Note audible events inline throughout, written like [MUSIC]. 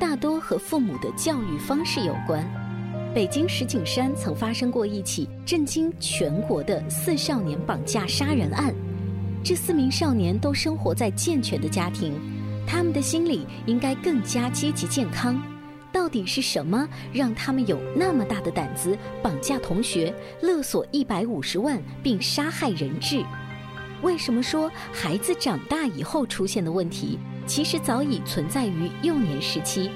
大多和父母的教育方式有关。北京石景山曾发生过一起震惊全国的四少年绑架杀人案。这四名少年都生活在健全的家庭，他们的心理应该更加积极健康。到底是什么让他们有那么大的胆子绑架同学、勒索一百五十万并杀害人质？为什么说孩子长大以后出现的问题？其实早已存在于幼年时期。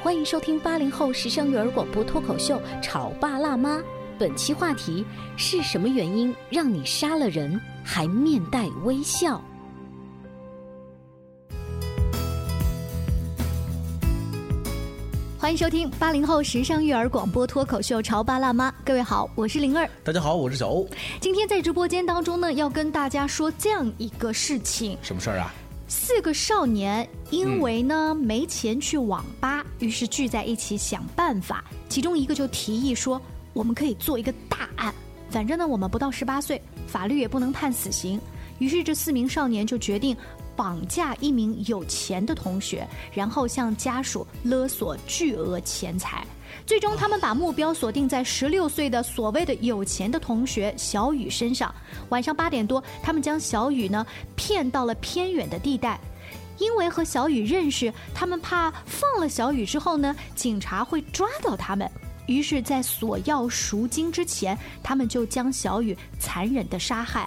欢迎收听八零后时尚育儿广播脱口秀《潮爸辣妈》。本期话题是什么原因让你杀了人还面带微笑？欢迎收听八零后时尚育儿广播脱口秀《潮爸辣妈》。各位好，我是灵儿。大家好，我是小欧。今天在直播间当中呢，要跟大家说这样一个事情。什么事儿啊？四个少年因为呢没钱去网吧，于是聚在一起想办法。其中一个就提议说：“我们可以做一个大案，反正呢我们不到十八岁，法律也不能判死刑。”于是这四名少年就决定绑架一名有钱的同学，然后向家属勒索巨额钱财。最终，他们把目标锁定在十六岁的所谓的有钱的同学小雨身上。晚上八点多，他们将小雨呢骗到了偏远的地带，因为和小雨认识，他们怕放了小雨之后呢，警察会抓到他们。于是，在索要赎金之前，他们就将小雨残忍的杀害。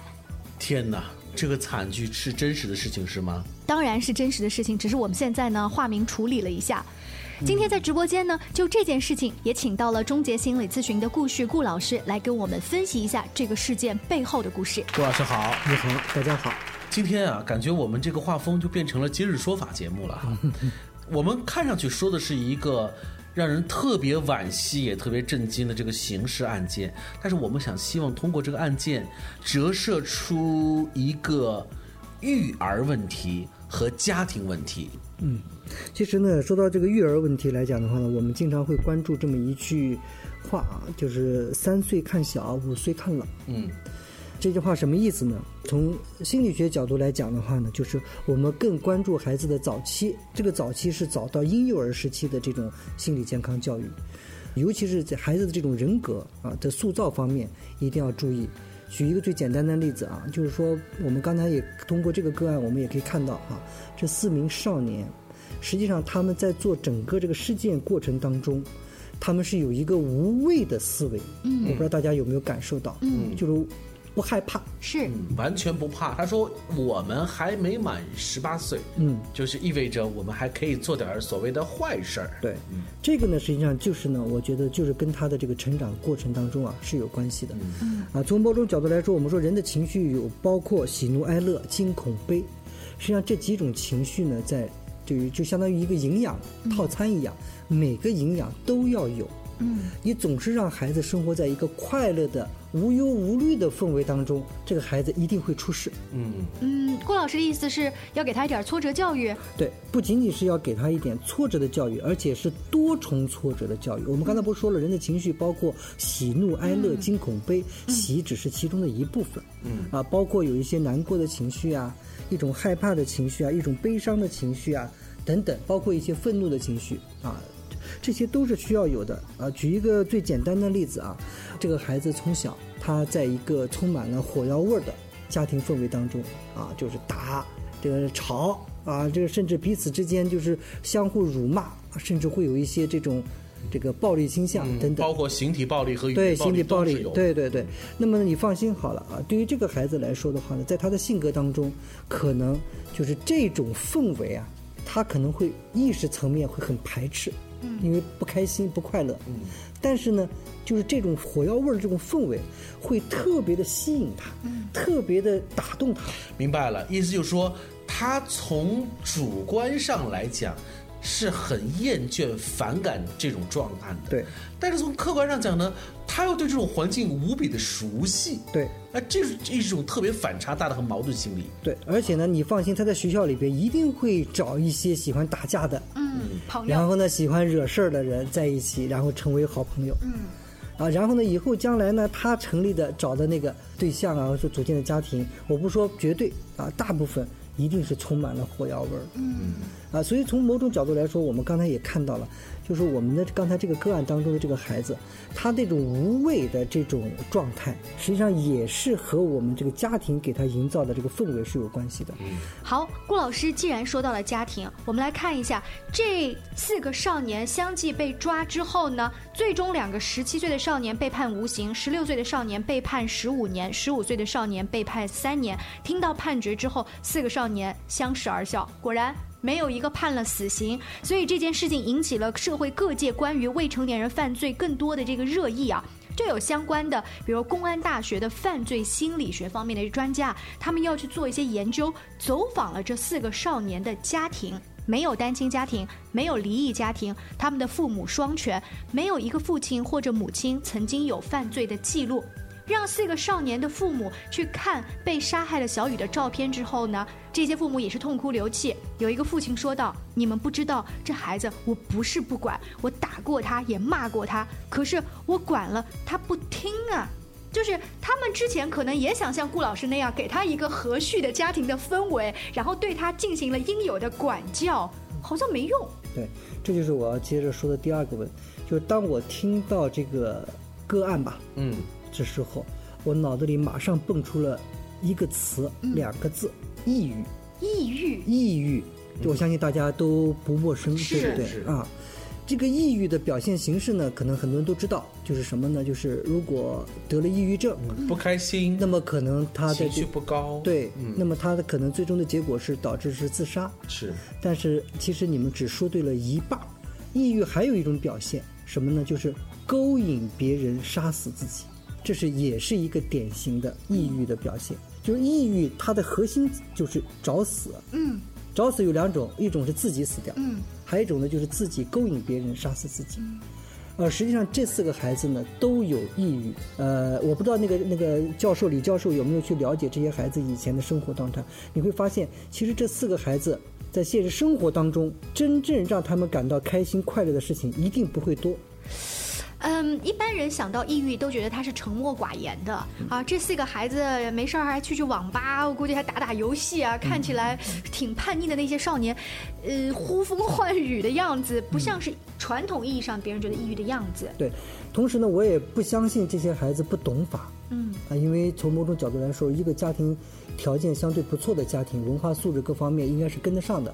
天哪，这个惨剧是真实的事情是吗？当然是真实的事情，只是我们现在呢化名处理了一下。今天在直播间呢，就这件事情也请到了终结心理咨询的顾旭顾老师来跟我们分析一下这个事件背后的故事。顾老师好，你好，大家好。今天啊，感觉我们这个画风就变成了今日说法节目了哈。[LAUGHS] 我们看上去说的是一个让人特别惋惜也特别震惊的这个刑事案件，但是我们想希望通过这个案件折射出一个育儿问题和家庭问题。嗯。其实呢，说到这个育儿问题来讲的话呢，我们经常会关注这么一句话啊，就是“三岁看小，五岁看老”。嗯，这句话什么意思呢？从心理学角度来讲的话呢，就是我们更关注孩子的早期，这个早期是早到婴幼儿时期的这种心理健康教育，尤其是在孩子的这种人格啊的塑造方面，一定要注意。举一个最简单的例子啊，就是说我们刚才也通过这个个案，我们也可以看到啊，这四名少年。实际上，他们在做整个这个事件过程当中，他们是有一个无畏的思维。嗯，我不知道大家有没有感受到，嗯，就是不害怕，是完全不怕。他说：“我们还没满十八岁，嗯，就是意味着我们还可以做点所谓的坏事儿。”对，这个呢，实际上就是呢，我觉得就是跟他的这个成长过程当中啊是有关系的。嗯，啊，从某种角度来说，我们说人的情绪有包括喜怒哀乐、惊恐悲，实际上这几种情绪呢，在对于就相当于一个营养套餐一样，每个营养都要有。嗯，你总是让孩子生活在一个快乐的、无忧无虑的氛围当中，这个孩子一定会出事。嗯嗯，郭老师的意思是要给他一点挫折教育。对，不仅仅是要给他一点挫折的教育，而且是多重挫折的教育。我们刚才不是说了，人的情绪包括喜怒哀乐、惊恐悲，喜只是其中的一部分。嗯啊，包括有一些难过的情绪啊。一种害怕的情绪啊，一种悲伤的情绪啊，等等，包括一些愤怒的情绪啊，这些都是需要有的啊。举一个最简单的例子啊，这个孩子从小他在一个充满了火药味儿的家庭氛围当中啊，就是打这个吵啊，这个甚至彼此之间就是相互辱骂，甚至会有一些这种这个暴力倾向等等。包括形体暴力和语对言暴力都是有，对对对。那么你放心好了啊，对于这个孩子来说的话呢，在他的性格当中，可能就是这种氛围啊，他可能会意识层面会很排斥，嗯，因为不开心不快乐，嗯。但是呢，就是这种火药味儿的这种氛围，会特别的吸引他，嗯，特别的打动他，明白了，意思就是说，他从主观上来讲是很厌倦、反感这种状态的。对，但是从客观上讲呢，他又对这种环境无比的熟悉。对。那这是一种特别反差大的和矛盾心理。对，而且呢，你放心，他在学校里边一定会找一些喜欢打架的，嗯，朋友，然后呢，喜欢惹事儿的人在一起，然后成为好朋友。嗯，啊，然后呢，以后将来呢，他成立的找的那个对象啊，或者组建的家庭，我不说绝对啊，大部分一定是充满了火药味儿。嗯，啊，所以从某种角度来说，我们刚才也看到了，就是我们的刚才这个个案当中的这个孩子，他那种无畏的这种状态，实际上也是和我们这个家庭给他营造的这个氛围是有关系的。好，顾老师既然说到了家庭，我们来看一下这四个少年相继被抓之后呢，最终两个十七岁的少年被判无刑，十六岁的少年被判十五年，十五岁的少年被判三年。听到判决之后，四个少年相视而笑，果然。没有一个判了死刑，所以这件事情引起了社会各界关于未成年人犯罪更多的这个热议啊。就有相关的，比如公安大学的犯罪心理学方面的专家，他们要去做一些研究，走访了这四个少年的家庭，没有单亲家庭，没有离异家庭，他们的父母双全，没有一个父亲或者母亲曾经有犯罪的记录。让四个少年的父母去看被杀害的小雨的照片之后呢，这些父母也是痛哭流涕。有一个父亲说道：“你们不知道，这孩子我不是不管，我打过他，也骂过他，可是我管了他不听啊。”就是他们之前可能也想像顾老师那样，给他一个和煦的家庭的氛围，然后对他进行了应有的管教，好像没用。对，这就是我要接着说的第二个问，就是当我听到这个个案吧，嗯，这时候我脑子里马上蹦出了一个词，两个字：抑郁。抑郁，抑郁，我相信大家都不陌生，对不对啊？这个抑郁的表现形式呢，可能很多人都知道，就是什么呢？就是如果得了抑郁症，不开心，那么可能他的情绪不高，对，嗯，那么他的可能最终的结果是导致是自杀。是但是其实你们只说对了一半，抑郁还有一种表现，什么呢？就是勾引别人杀死自己，这是也是一个典型的抑郁的表现。就是抑郁它的核心就是找死，嗯找死有两种，一种是自己死掉，嗯，还有一种呢就是自己勾引别人杀死自己。呃，实际上这四个孩子呢都有抑郁。呃，我不知道那个那个教授李教授有没有去了解这些孩子以前的生活状态。你会发现，其实这四个孩子在现实生活当中，真正让他们感到开心快乐的事情一定不会多。嗯，一般人想到抑郁都觉得他是沉默寡言的啊。这四个孩子没事儿还去去网吧，我估计还打打游戏啊，看起来挺叛逆的那些少年，呃，呼风唤雨的样子，不像是传统意义上别人觉得抑郁的样子。对，同时呢，我也不相信这些孩子不懂法。嗯啊，因为从某种角度来说，一个家庭条件相对不错的家庭，文化素质各方面应该是跟得上的，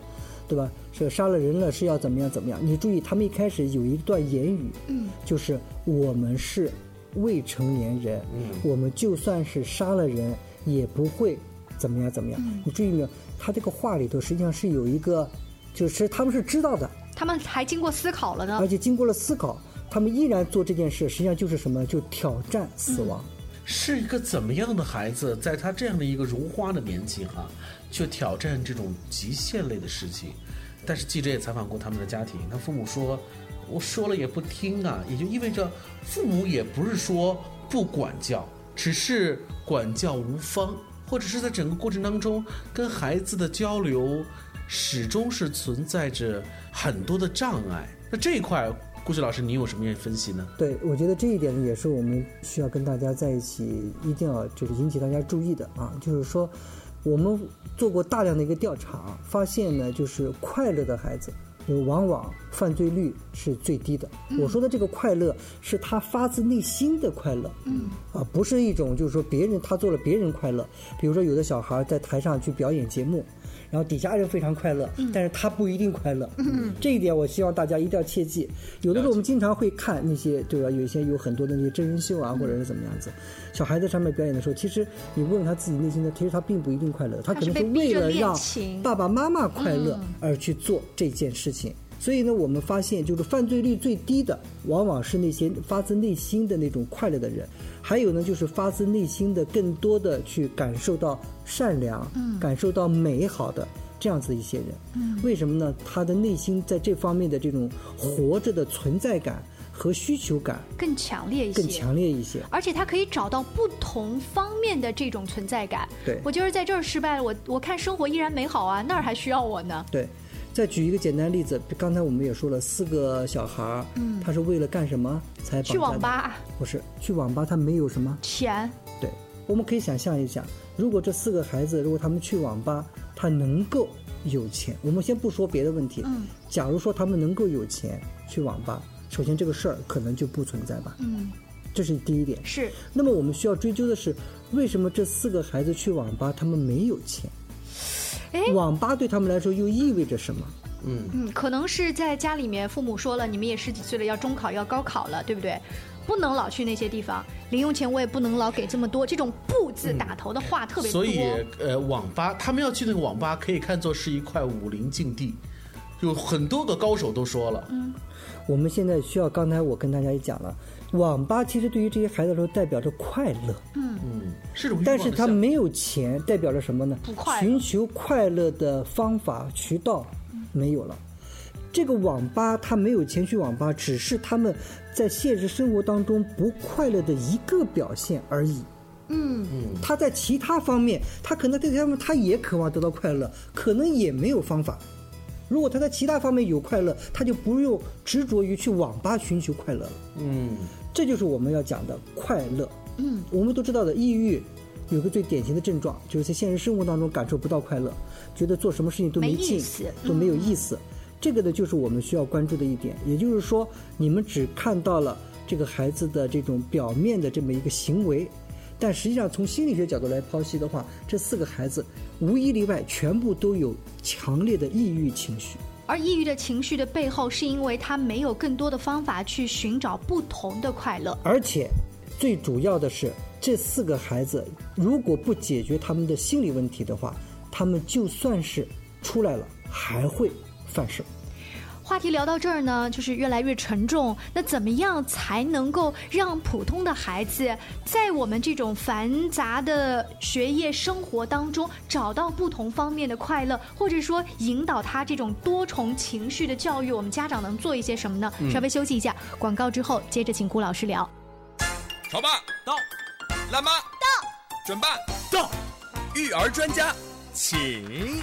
对吧？是杀了人了是要怎么样怎么样？你注意，他们一开始有一段言语，嗯，就是我们是未成年人，嗯我们就算是杀了人，也不会怎么样怎么样。你注意没有？他这个话里头实际上是有一个，就是他们是知道的，他们还经过思考了呢而。且经过了思考，他们依然做这件事，实际上就是什么？就挑战死亡。是一个怎么样的孩子，在他这样的一个如花的年纪哈、去挑战这种极限类的事情。但是记者也采访过他们的家庭，他父母说，我说了也不听啊，也就意味着父母也不是说不管教，只是管教无方，或者是在整个过程当中跟孩子的交流始终是存在着很多的障碍。那这一块，顾旭老师，你有什么样的分析呢？对，我觉得这一点呢，也是我们需要跟大家在一起，一定要就是引起大家注意的啊，就是说，我们做过大量的一个调查，发现呢，就是快乐的孩子，就往往犯罪率是最低的。我说的这个快乐是他发自内心的快乐，嗯，啊，不是一种就是说别人他做了别人快乐，比如说有的小孩在台上去表演节目。然后底下人非常快乐，但是他不一定快乐。这一点我希望大家一定要切记。有的时候我们经常会看那些，对吧？有一些有很多的那些真人秀啊，或者是怎么样子，小孩在上面表演的时候，其实你问问他自己内心的，其实他并不一定快乐，他可能是为了让爸爸妈妈快乐而去做这件事情。所以呢，我们发现就是犯罪率最低的，往往是那些发自内心的那种快乐的人。还有呢，就是发自内心的更多的去感受到善良，嗯感受到美好的这样子一些人。为什么呢？他的内心在这方面的这种活着的存在感和需求感更强烈一些，更强烈一些。而且他可以找到不同方面的这种存在感。对我就是在这儿失败了，我我看生活依然美好啊，那儿还需要我呢。对。再举一个简单例子，刚才我们也说了，四个小孩儿，嗯，他是为了干什么才去网吧？不是去网吧，他没有什么钱。对，我们可以想象一下，如果这四个孩子，如果他们去网吧，他能够有钱，我们先不说别的问题，嗯，假如说他们能够有钱去网吧，首先这个事儿可能就不存在吧，嗯，这是第一点。是。那么我们需要追究的是，为什么这四个孩子去网吧，他们没有钱？网吧对他们来说又意味着什么？嗯嗯，可能是在家里面，父母说了，你们也十几岁了，要中考要高考了，对不对？不能老去那些地方，零用钱我也不能老给这么多。这种“不”字打头的话特别多。所以，呃，网吧他们要去那个网吧，可以看作是一块武林禁地，有很多个高手都说了。嗯，我们现在需要，刚才我跟大家也讲了。网吧其实对于这些孩子来说代表着快乐，嗯嗯，是种但是他没有钱，代表着什么呢？不快寻求快乐的方法渠道没有了。这个网吧他没有钱去网吧，只是他们在现实生活当中不快乐的一个表现而已。嗯嗯，他在其他方面，他可能在他们他也渴望得到快乐，可能也没有方法。如果他在其他方面有快乐，他就不用执着于去网吧寻求快乐了。嗯。这就是我们要讲的快乐。嗯，我们都知道的，抑郁有个最典型的症状，就是在现实生活当中感受不到快乐，觉得做什么事情都没劲，都没有意思。这个呢，就是我们需要关注的一点。也就是说，你们只看到了这个孩子的这种表面的这么一个行为，但实际上从心理学角度来剖析的话，这四个孩子无一例外全部都有强烈的抑郁情绪。而抑郁的情绪的背后，是因为他没有更多的方法去寻找不同的快乐。而且，最主要的是，这四个孩子如果不解决他们的心理问题的话，他们就算是出来了，还会犯事。话题聊到这儿呢，就是越来越沉重。那怎么样才能够让普通的孩子在我们这种繁杂的学业生活当中找到不同方面的快乐，或者说引导他这种多重情绪的教育？我们家长能做一些什么呢？稍微休息一下，广告之后接着请顾老师聊。潮爸到，辣妈到，准爸到，育儿专家请。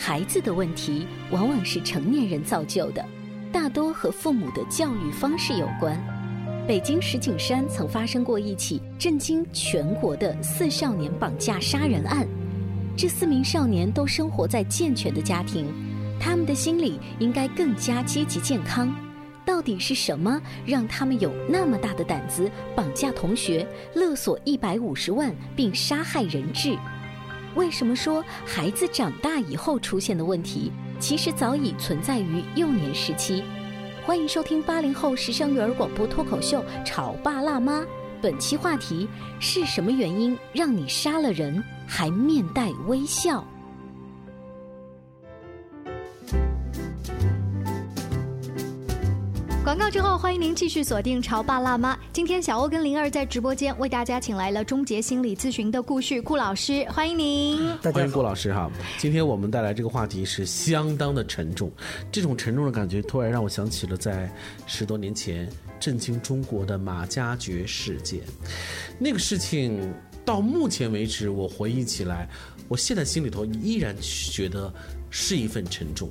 孩子的问题往往是成年人造就的，大多和父母的教育方式有关。北京石景山曾发生过一起震惊全国的四少年绑架杀人案，这四名少年都生活在健全的家庭，他们的心理应该更加积极健康。到底是什么让他们有那么大的胆子绑架同学、勒索一百五十万并杀害人质？为什么说孩子长大以后出现的问题，其实早已存在于幼年时期？欢迎收听八零后时尚育儿广播脱口秀《潮爸辣妈》，本期话题是什么原因让你杀了人还面带微笑？广告之后，欢迎您继续锁定《潮爸辣妈》。今天小欧跟灵儿在直播间为大家请来了终结心理咨询的顾旭顾老师，欢迎您。大家欢迎顾老师哈，今天我们带来这个话题是相当的沉重，这种沉重的感觉突然让我想起了在十多年前震惊中国的马加爵事件。那个事情到目前为止，我回忆起来，我现在心里头依然觉得是一份沉重。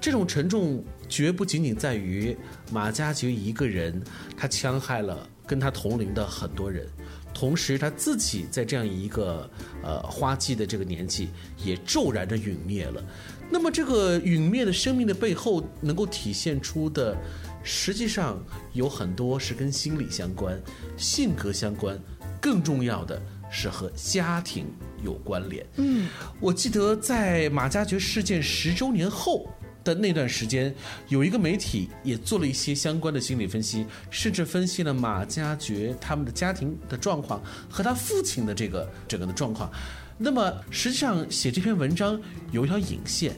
这种沉重绝不仅仅在于马加爵一个人，他戕害了跟他同龄的很多人。同时，他自己在这样一个呃花季的这个年纪，也骤然的陨灭了。那么，这个陨灭的生命的背后，能够体现出的，实际上有很多是跟心理相关、性格相关，更重要的是和家庭有关联。嗯，我记得在马加爵事件十周年后。的那段时间，有一个媒体也做了一些相关的心理分析，甚至分析了马加爵他们的家庭的状况和他父亲的这个整个的状况。那么，实际上写这篇文章有一条引线，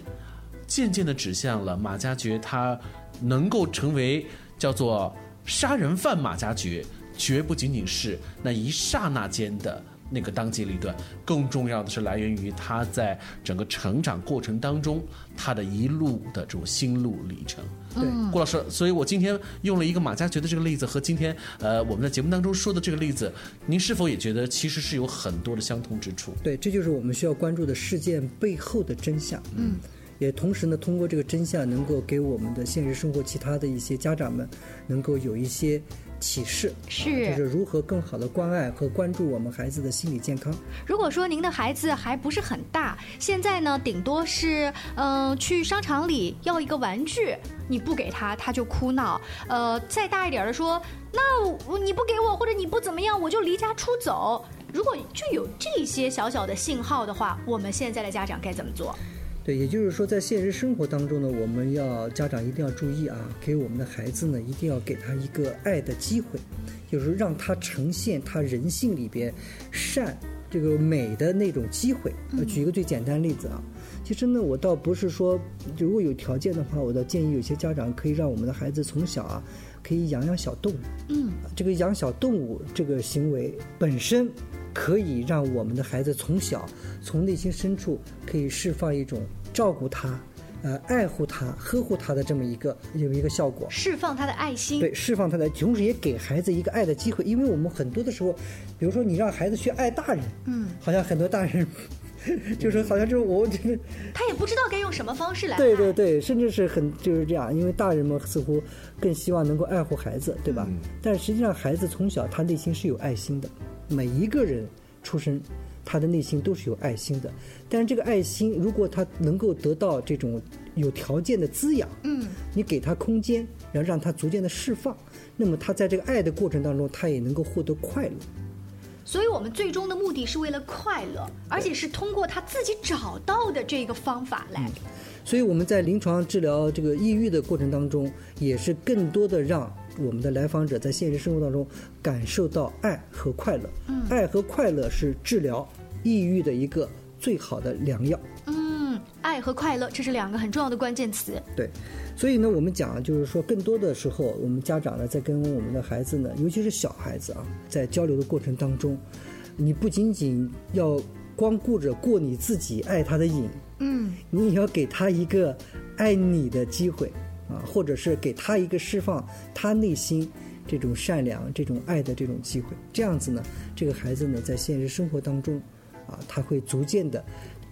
渐渐的指向了马加爵他能够成为叫做杀人犯马加爵，绝不仅仅是那一刹那间的。那个当机立断，更重要的是来源于他在整个成长过程当中，他的一路的这种心路历程。对，郭老师，所以我今天用了一个马加爵的这个例子和今天呃我们在节目当中说的这个例子，您是否也觉得其实是有很多的相同之处？对，这就是我们需要关注的事件背后的真相。嗯，也同时呢，通过这个真相，能够给我们的现实生活其他的一些家长们，能够有一些启示，是就是如何更好的关爱和关注我们孩子的心理健康。如果说您的孩子还不是很大，现在呢，顶多是嗯、呃去商场里要一个玩具，你不给他，他就哭闹。呃，再大一点的说，那你不给我，或者你不怎么样，我就离家出走。如果就有这些小小的信号的话，我们现在的家长该怎么做？对，也就是说，在现实生活当中呢，我们要家长一定要注意啊，给我们的孩子呢，一定要给他一个爱的机会，就是让他呈现他人性里边善这个美的那种机会。呃举一个最简单的例子啊，其实呢，我倒不是说如果有条件的话，我倒建议有些家长可以让我们的孩子从小啊，可以养养小动物。嗯，这个养小动物这个行为本身，可以让我们的孩子从小从内心深处可以释放一种照顾他、呃爱护他、呵护他的这么一个有一个效果。释放他的爱心。对，释放他的，同时也给孩子一个爱的机会，因为我们很多的时候，比如说你让孩子去爱大人，嗯，好像很多大人 [LAUGHS] 就是好像就是我就是他也不知道该用什么方式来。对对对，甚至是很就是这样，因为大人们似乎更希望能够爱护孩子，对吧？但实际上，孩子从小他内心是有爱心的，每一个人出生，他的内心都是有爱心的。但是这个爱心，如果他能够得到这种有条件的滋养，嗯，你给他空间，然后让他逐渐的释放，那么他在这个爱的过程当中，他也能够获得快乐。所以我们最终的目的是为了快乐，而且是通过他自己找到的这个方法来。所以我们在临床治疗这个抑郁的过程当中，也是更多的让我们的来访者在现实生活当中感受到爱和快乐。嗯，爱和快乐是治疗抑郁的一个最好的良药。嗯，爱和快乐，这是两个很重要的关键词。对，所以呢，我们讲就是说，更多的时候，我们家长呢，在跟我们的孩子呢，尤其是小孩子啊，在交流的过程当中，你不仅仅要光顾着过你自己爱他的瘾，嗯，你也要给他一个爱你的机会啊，或者是给他一个释放他内心这种善良、这种爱的这种机会。这样子呢，这个孩子呢，在现实生活当中，啊，他会逐渐的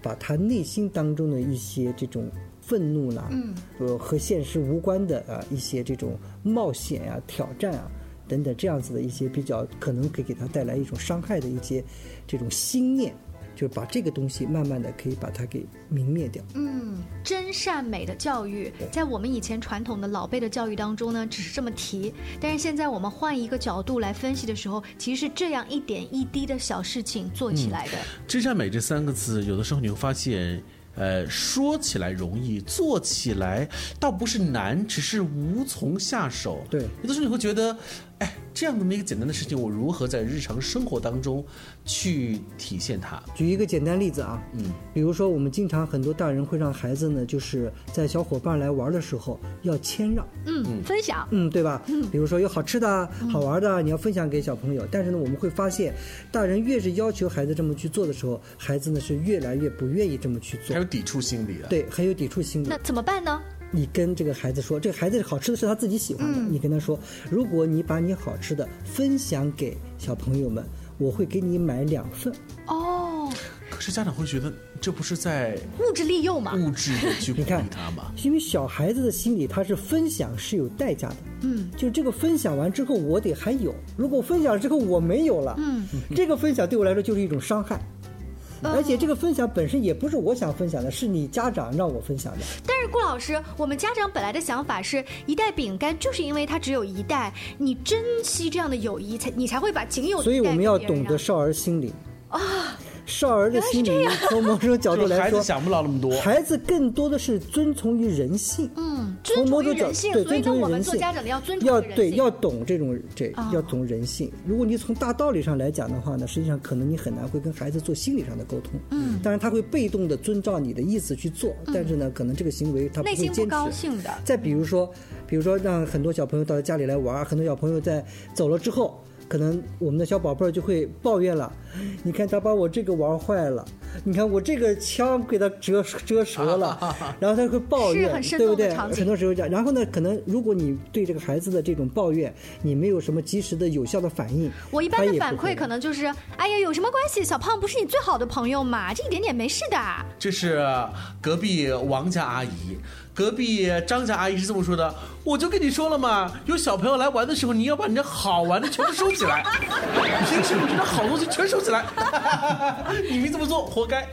把他内心当中的一些这种愤怒啦，嗯，呃，和现实无关的啊一些这种冒险啊、挑战啊等等这样子的一些比较可能可以给他带来一种伤害的一些这种心念，就是把这个东西慢慢的可以把它给泯灭掉。嗯，真善美的教育，在我们以前传统的老辈的教育当中呢，只是这么提。但是现在我们换一个角度来分析的时候，其实是这样一点一滴的小事情做起来的。真善美这三个字，有的时候你会发现，呃，说起来容易，做起来倒不是难，只是无从下手。对有的时候你会觉得，哎，这样的一个简单的事情，我如何在日常生活当中去体现它？举一个简单例子啊，嗯，比如说我们经常很多大人会让孩子呢，就是在小伙伴来玩的时候要谦让，嗯，分享。嗯，对吧？嗯，比如说有好吃的啊、好玩的啊，你要分享给小朋友。但是呢，我们会发现，大人越是要求孩子这么去做的时候，孩子呢是越来越不愿意这么去做还有，抵触心理啊。，对，很有抵触心理那。怎么办呢？你跟这个孩子说，这个孩子好吃的是他自己喜欢的，嗯你跟他说，如果你把你好吃的分享给小朋友们，我会给你买两份。哦，可是家长会觉得这不是在物质利诱吗。物质的去鼓励你看他吗？因为小孩子的心理，他是分享是有代价的。嗯，就这个分享完之后，我得还有。如果分享之后我没有了，嗯，这个分享对我来说就是一种伤害。而且这个分享本身也不是我想分享的，是你家长让我分享的。但是顾老师，我们家长本来的想法是一袋饼干，就是因为它只有一袋，你珍惜这样的友谊，才你才会把仅有的所以一袋我们要懂得少儿心理啊。少儿的心理从某种角度来说，孩子想不了那么多。孩子更多的是遵从于人性。嗯，遵从从某种角于人性，对，所以呢，遵从于人性。我们做家长的要尊重要对要懂这种这哦要懂人性。如果你从大道理上来讲的话呢，实际上可能你很难会跟孩子做心理上的沟通。嗯，当然他会被动的遵照你的意思去做，但是呢，可能这个行为他不内心不会坚持。高兴的。再比如说，比如说让很多小朋友到家里来玩儿，很多小朋友在走了之后，可能我们的小宝贝儿就会抱怨了，你看他把我这个玩坏了，你看我这个枪给他折折折了，[LAUGHS] 然后他会抱怨是很，生对不对？很多时候这样。然后呢，可能如果你对这个孩子的这种抱怨，你没有什么及时的有效的反应，我一般的反馈可能就是，哎呀，有什么关系？小胖不是你最好的朋友嘛，这一点点没事的。这是隔壁王家阿姨，隔壁张家阿姨是这么说的：“我就跟你说了嘛，有小朋友来玩的时候，你要把你这好玩的全部收起来，[LAUGHS] 平时你这好东西全收起来，[LAUGHS] 你没这么做，活该。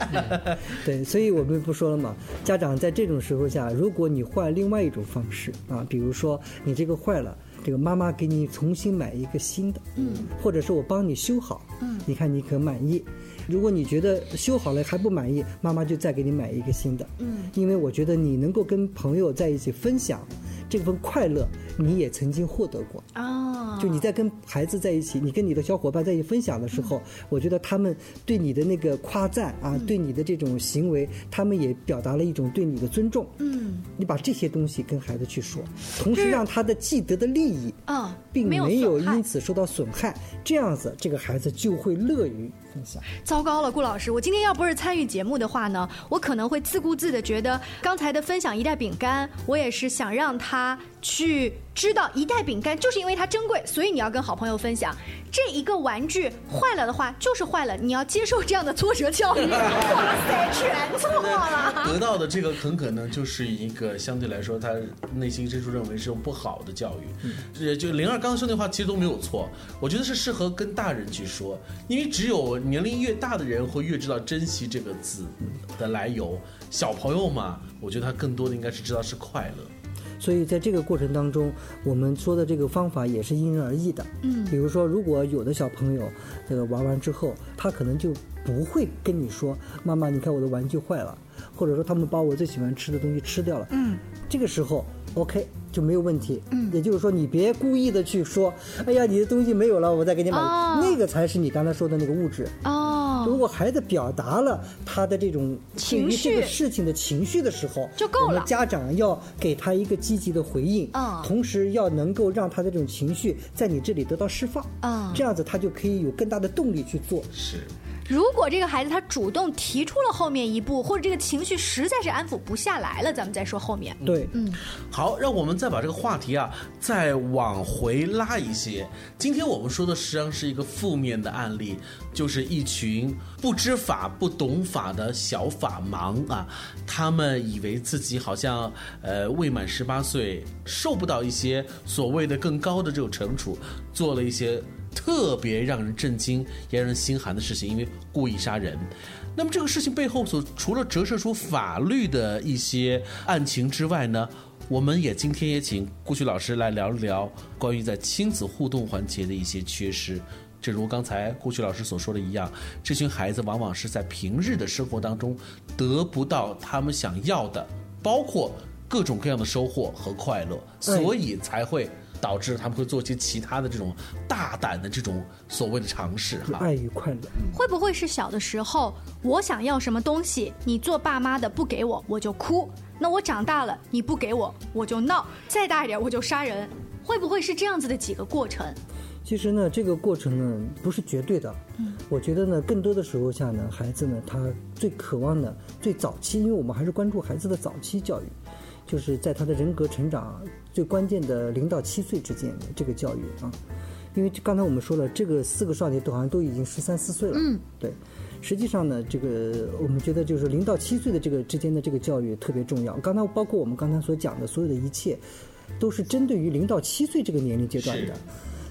对，所以我们不说了嘛，家长在这种时候下，如果你换另外一种方式啊，比如说你这个坏了，这个妈妈给你重新买一个新的，嗯，或者是我帮你修好，嗯，你看你可满意。如果你觉得修好了还不满意，妈妈就再给你买一个新的，嗯，因为我觉得你能够跟朋友在一起分享这份快乐，你也曾经获得过，哦，就你在跟孩子在一起，你跟你的小伙伴在一起分享的时候，我觉得他们对你的那个夸赞啊，对你的这种行为，他们也表达了一种对你的尊重。嗯，你把这些东西跟孩子去说，同时让他的既得的利益，啊并没有因此受到损害，这样子这个孩子就会乐于糟糕了，顾老师，我今天要不是参与节目的话呢，我可能会自顾自的觉得刚才的分享一袋饼干，我也是想让他去知道一袋饼干就是因为它珍贵，所以你要跟好朋友分享。这一个玩具坏了的话就是坏了，你要接受这样的挫折教育。[LAUGHS] 哇塞，全错了。得到的这个很可能就是一个相对来说，他内心深处认为是不好的教育。嗯、就灵儿刚才说那话其实都没有错，我觉得是适合跟大人去说，因为只有年龄越大的人会越知道珍惜这个字的来由。小朋友嘛，我觉得他更多的应该是知道是快乐。所以在这个过程当中，我们说的这个方法也是因人而异的。嗯，比如说，如果有的小朋友这个玩完之后，他可能就不会跟你说：“妈妈，你看我的玩具坏了。”或者说他们把我最喜欢吃的东西吃掉了。嗯，这个时候 OK 就没有问题。嗯，也就是说，你别故意的去说：“哎呀，你的东西没有了，我再给你买。哦那个才是你刚才说的那个物质。哦，如果孩子表达了他的这种对于情绪这个事情的情绪的时候，就够了我们家长要给他一个积极的回应，嗯同时要能够让他的这种情绪在你这里得到释放，嗯这样子他就可以有更大的动力去做。是。如果这个孩子他主动提出了后面一步，或者这个情绪实在是安抚不下来了，咱们再说后面。对，嗯好，让我们再把这个话题啊再往回拉一些。今天我们说的实际上是一个负面的案例，就是一群不知法、不懂法的小法盲啊，他们以为自己好像呃未满十八岁，受不到一些所谓的更高的这种惩处，做了一些。特别让人震惊也让人心寒的事情，因为故意杀人。那么这个事情背后所除了折射出法律的一些案情之外呢，我们也今天也请顾旭老师来聊一聊关于在亲子互动环节的一些缺失。正如刚才顾旭老师所说的一样，这群孩子往往是在平日的生活当中得不到他们想要的，包括各种各样的收获和快乐，所以才会导致他们会做一些其他的这种大胆的这种所谓的尝试哈。爱与快乐。会不会是小的时候我想要什么东西，你做爸妈的不给我，我就哭；那我长大了你不给我，我就闹；再大一点我就杀人。会不会是这样子的几个过程？其实呢，这个过程呢不是绝对的。嗯，我觉得呢，更多的时候下呢，孩子呢他最渴望的、最早期，因为我们还是关注孩子的早期教育，就是在他的人格成长最关键的零到七岁之间的这个教育啊。因为刚才我们说了，这个四个少年都好像都已经十三四岁了。嗯，对。实际上呢，这个我们觉得就是零到七岁的这个之间的这个教育特别重要。刚才包括我们刚才所讲的所有的一切。都是针对于零到七岁这个年龄阶段的，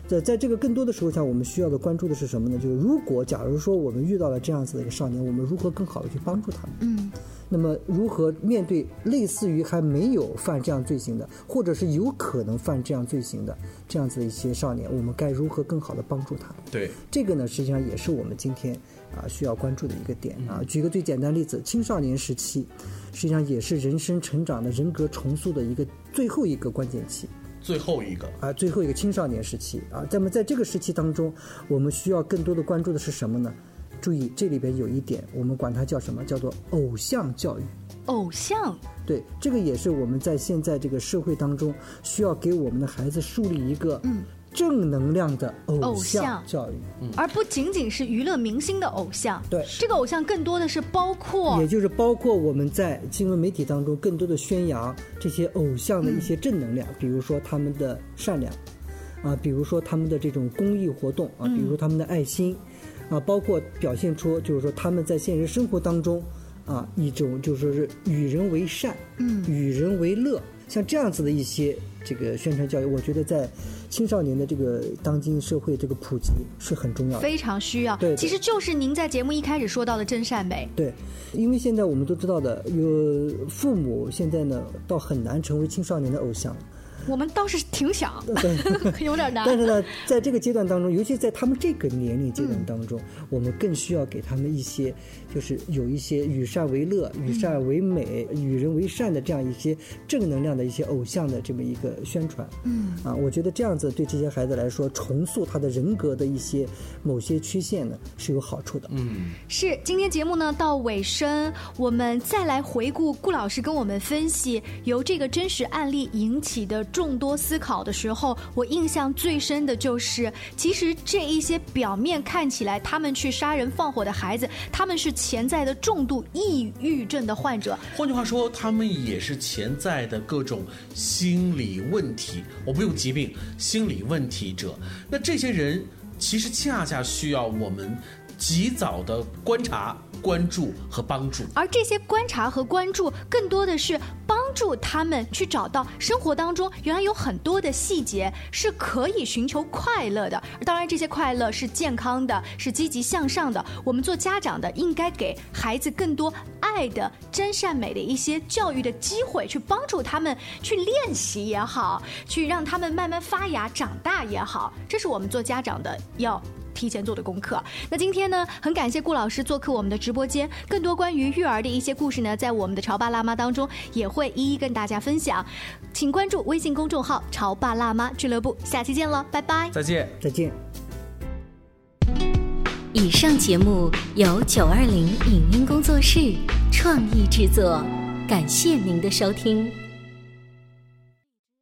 在在这个更多的时候下，我们需要的关注的是什么呢？就是如果假如说我们遇到了这样子的一个少年，我们如何更好的去帮助他们？嗯，那么如何面对类似于还没有犯这样罪行的，或者是有可能犯这样罪行的这样子的一些少年，我们该如何更好的帮助他？对，这个呢，实际上也是我们今天啊需要关注的一个点啊。举个最简单例子，青少年时期。实际上也是人生成长的人格重塑的一个最后一个关键期，最后一个啊，最后一个青少年时期啊。那么在这个时期当中，我们需要更多的关注的是什么呢？注意这里边有一点，我们管它叫什么？叫做偶像教育。偶像？对，这个也是我们在现在这个社会当中需要给我们的孩子树立一个嗯。正能量的偶像教育，而不仅仅是娱乐明星的偶像。对，这个偶像更多的是包括，也就是包括我们在新闻媒体当中更多的宣扬这些偶像的一些正能量，比如说他们的善良，啊，比如说他们的这种公益活动啊，比如说他们的爱心，啊，包括表现出就是说他们在现实生活当中啊一种就是是与人为善，嗯，与人为乐，像这样子的一些。这个宣传教育，我觉得在青少年的这个当今社会这个普及是很重要的，非常需要。对，其实就是您在节目一开始说到的真善美。对，因为现在我们都知道的，有父母现在呢，倒很难成为青少年的偶像。我们倒是挺想，[LAUGHS] [LAUGHS] 有点难。但是呢，在这个阶段当中，尤其在他们这个年龄阶段当中，我们更需要给他们一些，就是有一些与善为乐、与善为美、与人为善的这样一些正能量的一些偶像的这么一个宣传。嗯，啊，我觉得这样子对这些孩子来说，重塑他的人格的一些某些缺陷呢，是有好处的。嗯，是。今天节目呢到尾声，我们再来回顾顾老师跟我们分析由这个真实案例引起的。众多思考的时候，我印象最深的就是，其实这一些表面看起来他们去杀人放火的孩子，他们是潜在的重度抑郁症的患者。换句话说，他们也是潜在的各种心理问题。我不用疾病，心理问题者。那这些人其实恰恰需要我们及早的观察。关注和帮助，而这些观察和关注，更多的是帮帮助他们去找到生活当中原来有很多的细节是可以寻求快乐的。当然，这些快乐是健康的，是积极向上的。我们做家长的，应该给孩子更多爱的、真善美的一些教育的机会，去帮助他们去练习也好，去让他们慢慢发芽长大也好。这是我们做家长的要。提前做的功课。那今天呢，很感谢顾老师做客我们的直播间。更多关于育儿的一些故事呢，在我们的潮爸辣妈当中也会一一跟大家分享。请关注微信公众号“潮爸辣妈俱乐部”。下期见了，拜拜！再见，再见。以上节目由九二零影音工作室创意制作，感谢您的收听。